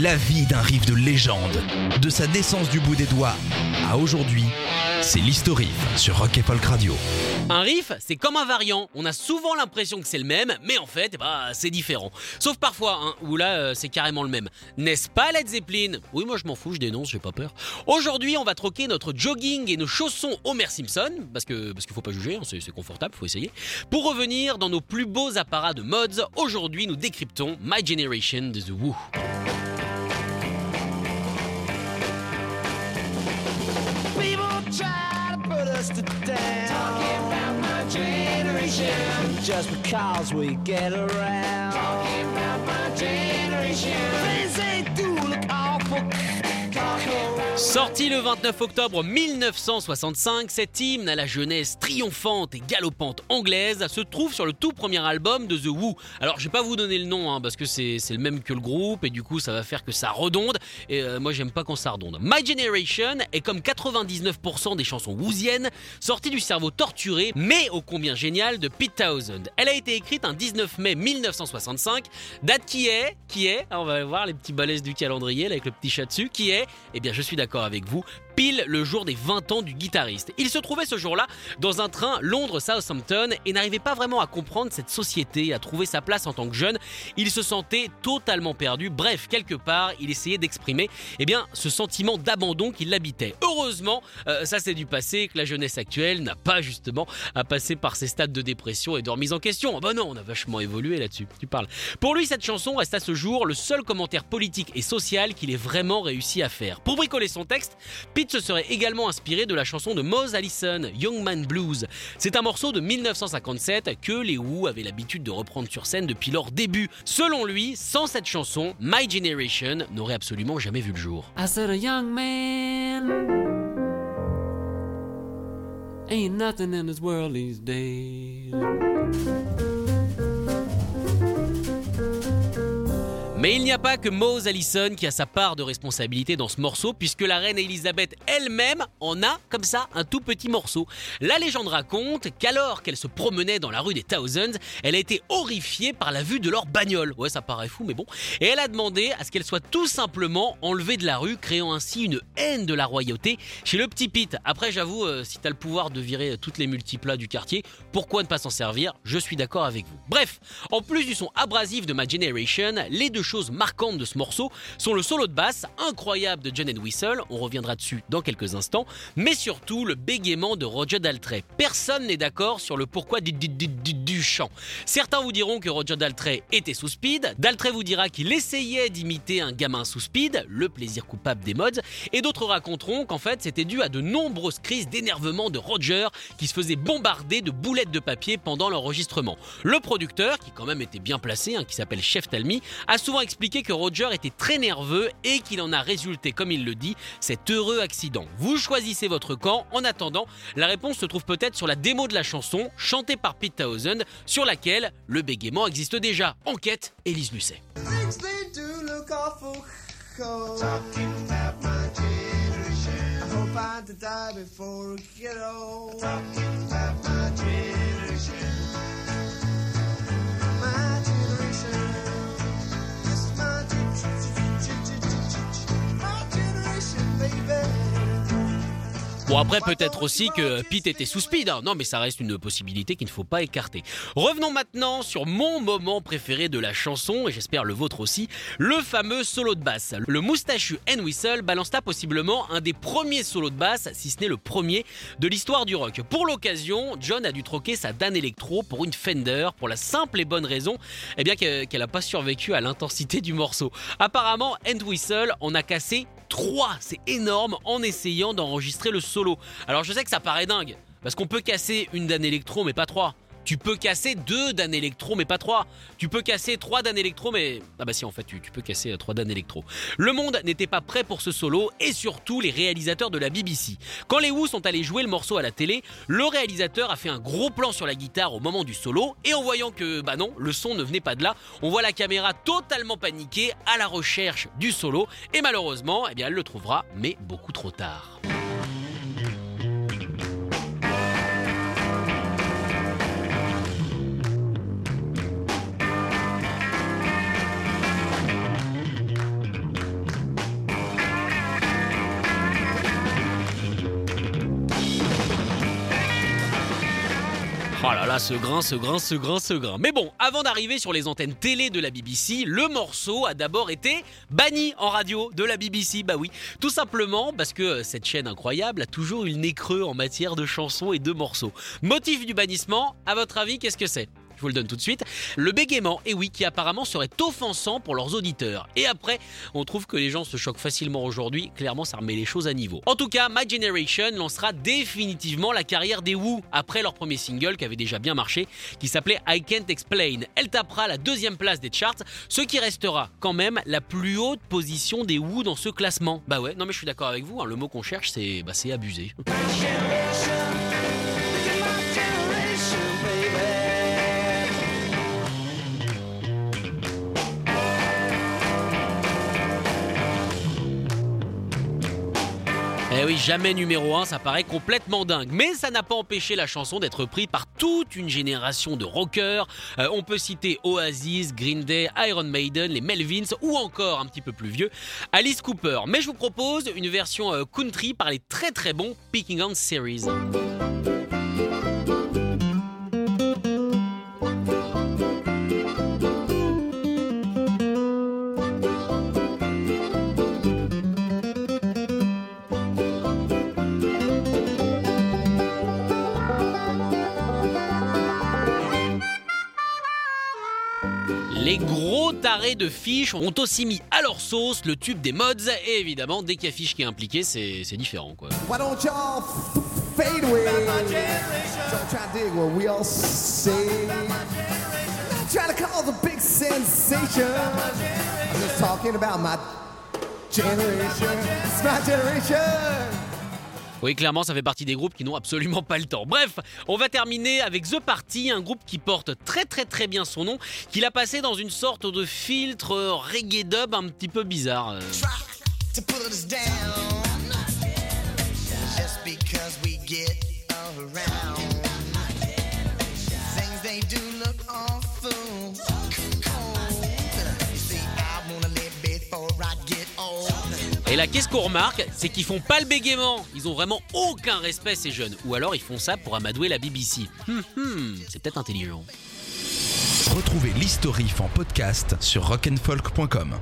La vie d'un riff de légende, de sa naissance du bout des doigts à aujourd'hui, c'est l'historif sur Rock et Folk Radio. Un riff, c'est comme un variant. On a souvent l'impression que c'est le même, mais en fait, ben, c'est différent. Sauf parfois, hein, où là, euh, c'est carrément le même. N'est-ce pas, Led Zeppelin? Oui, moi je m'en fous, je dénonce, j'ai pas peur. Aujourd'hui, on va troquer notre jogging et nos chaussons Homer Simpson, parce que parce qu'il faut pas juger, hein, c'est c'est confortable, faut essayer. Pour revenir dans nos plus beaux apparats de mods, aujourd'hui, nous décryptons My Generation de The Who. Try to put down. Talking about my generation. Just because we get around. Talking about my generation. Things they do look awful. Sorti le 29 octobre 1965, cet hymne à la jeunesse triomphante et galopante anglaise se trouve sur le tout premier album de The Who. Alors je vais pas vous donner le nom hein, parce que c'est le même que le groupe et du coup ça va faire que ça redonde et euh, moi j'aime pas quand ça redonde. My Generation est comme 99% des chansons whoosiennes sorties du cerveau torturé mais ô combien génial de Pete Townsend. Elle a été écrite un 19 mai 1965, date qui est, qui est, on va voir les petits balaises du calendrier avec le petit chat dessus, qui est, eh bien je suis d'accord avec vous, pile le jour des 20 ans du guitariste. Il se trouvait ce jour-là dans un train Londres-Southampton et n'arrivait pas vraiment à comprendre cette société, à trouver sa place en tant que jeune. Il se sentait totalement perdu. Bref, quelque part, il essayait d'exprimer eh bien, ce sentiment d'abandon qui l'habitait. Heureusement, euh, ça c'est du passé, que la jeunesse actuelle n'a pas justement à passer par ces stades de dépression et de remise en question. Ah bah non, on a vachement évolué là-dessus, tu parles. Pour lui, cette chanson reste à ce jour le seul commentaire politique et social qu'il ait vraiment réussi à faire. Pour bricoler son texte, se serait également inspiré de la chanson de Mose Allison, Young Man Blues. C'est un morceau de 1957 que les Who avaient l'habitude de reprendre sur scène depuis leur début. Selon lui, sans cette chanson, My Generation n'aurait absolument jamais vu le jour. Young man ain't nothing in this world these days. Mais il n'y a pas que Mose Allison qui a sa part de responsabilité dans ce morceau, puisque la reine Elisabeth elle-même en a comme ça un tout petit morceau. La légende raconte qu'alors qu'elle se promenait dans la rue des Thousands, elle a été horrifiée par la vue de leur bagnole. Ouais, ça paraît fou, mais bon. Et elle a demandé à ce qu'elle soit tout simplement enlevée de la rue, créant ainsi une haine de la royauté chez le petit Pete. Après, j'avoue, euh, si t'as le pouvoir de virer toutes les multiplats du quartier, pourquoi ne pas s'en servir? Je suis d'accord avec vous. Bref, en plus du son abrasif de ma Generation, les deux choses marquantes de ce morceau sont le solo de basse incroyable de John Whistle, on reviendra dessus dans quelques instants, mais surtout le bégaiement de Roger Daltrey. Personne n'est d'accord sur le pourquoi du, du- du- du- chant. Certains vous diront que Roger Daltrey était sous speed, Daltrey vous dira qu'il essayait d'imiter un gamin sous speed, le plaisir coupable des mods, et d'autres raconteront qu'en fait c'était dû à de nombreuses crises d'énervement de Roger qui se faisait bombarder de boulettes de papier pendant l'enregistrement. Le producteur, qui quand même était bien placé, hein, qui s'appelle Chef Talmy, a souvent expliqué que Roger était très nerveux et qu'il en a résulté, comme il le dit, cet heureux accident. Vous choisissez votre camp. En attendant, la réponse se trouve peut-être sur la démo de la chanson, chantée par Pete Townsend, sur laquelle le bégaiement existe déjà. Enquête, Élise Lucet. Bon après peut-être aussi que Pete était sous speed, hein. non mais ça reste une possibilité qu'il ne faut pas écarter. Revenons maintenant sur mon moment préféré de la chanson, et j'espère le vôtre aussi, le fameux solo de basse. Le moustachu N Whistle balance là possiblement un des premiers solos de basse, si ce n'est le premier, de l'histoire du rock. Pour l'occasion, John a dû troquer sa Dan Electro pour une Fender, pour la simple et bonne raison eh bien que- qu'elle n'a pas survécu à l'intensité du morceau. Apparemment, N Whistle en a cassé 3, c'est énorme, en essayant d'enregistrer le solo. Alors je sais que ça paraît dingue, parce qu'on peut casser une Dan Electro, mais pas 3. Tu peux casser deux Dan électro, mais pas trois. Tu peux casser trois Dan électro, mais. Ah bah si, en fait, tu, peux casser euh, trois Dan électro. Le monde n'était pas prêt pour ce solo, et surtout les réalisateurs de la BBC. Quand les Who sont allés jouer le morceau à la télé, le réalisateur a fait un gros plan sur la guitare au moment du solo, et en voyant que, bah non, le son ne venait pas de là, on voit la caméra totalement paniquée à la recherche du solo, et malheureusement, eh bien, elle le trouvera, mais beaucoup trop tard. Oh là là, ce grain, ce grain, ce grain, ce grain. Mais bon, avant d'arriver sur les antennes télé de la BBC, le morceau a d'abord été banni en radio de la BBC. Bah oui, tout simplement parce que cette chaîne incroyable a toujours eu le nez creux en matière de chansons et de morceaux. Motif du bannissement, à votre avis, qu'est-ce que c'est? Vous le donne tout de suite. Le bégaiement, et oui, qui apparemment serait offensant pour leurs auditeurs. Et après, on trouve que les gens se choquent facilement aujourd'hui. Clairement, ça remet les choses à niveau. En tout cas, My Generation lancera définitivement la carrière des Who après leur premier single qui avait déjà bien marché, qui s'appelait I Can't Explain. Elle tapera la deuxième place des charts, ce qui restera quand même la plus haute position des Who dans ce classement. Bah ouais, non mais je suis d'accord avec vous, hein, le mot qu'on cherche, c'est bah, abusé. Eh oui, jamais numéro 1, ça paraît complètement dingue. Mais ça n'a pas empêché la chanson d'être prise par toute une génération de rockers. Euh, on peut citer Oasis, Green Day, Iron Maiden, les Melvins ou encore un petit peu plus vieux, Alice Cooper. Mais je vous propose une version euh, country par les très très bons Picking On Series. Les gros tarés de fiches ont aussi mis à leur sauce le tube des mods et évidemment dès qu'il y a fiche qui est impliqué c'est c'est différent quoi. Why don't y'all f- fade away? Don't try to dig what we all say. Not trying to cause a big sensation. I'm just talking about my generation. It's my generation. Oui, clairement, ça fait partie des groupes qui n'ont absolument pas le temps. Bref, on va terminer avec The Party, un groupe qui porte très très très bien son nom, qu'il a passé dans une sorte de filtre reggae dub un petit peu bizarre. Euh, Et là, qu'est-ce qu'on remarque C'est qu'ils font pas le bégaiement. Ils ont vraiment aucun respect, ces jeunes. Ou alors, ils font ça pour amadouer la BBC. Hum, hum, c'est peut-être intelligent. Retrouvez l'historif en podcast sur rock'n'folk.com.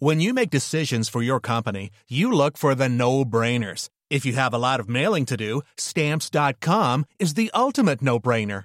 When you make decisions for your company, you look for the no-brainers. If you have a lot of mailing to do, stamps.com is the ultimate no-brainer.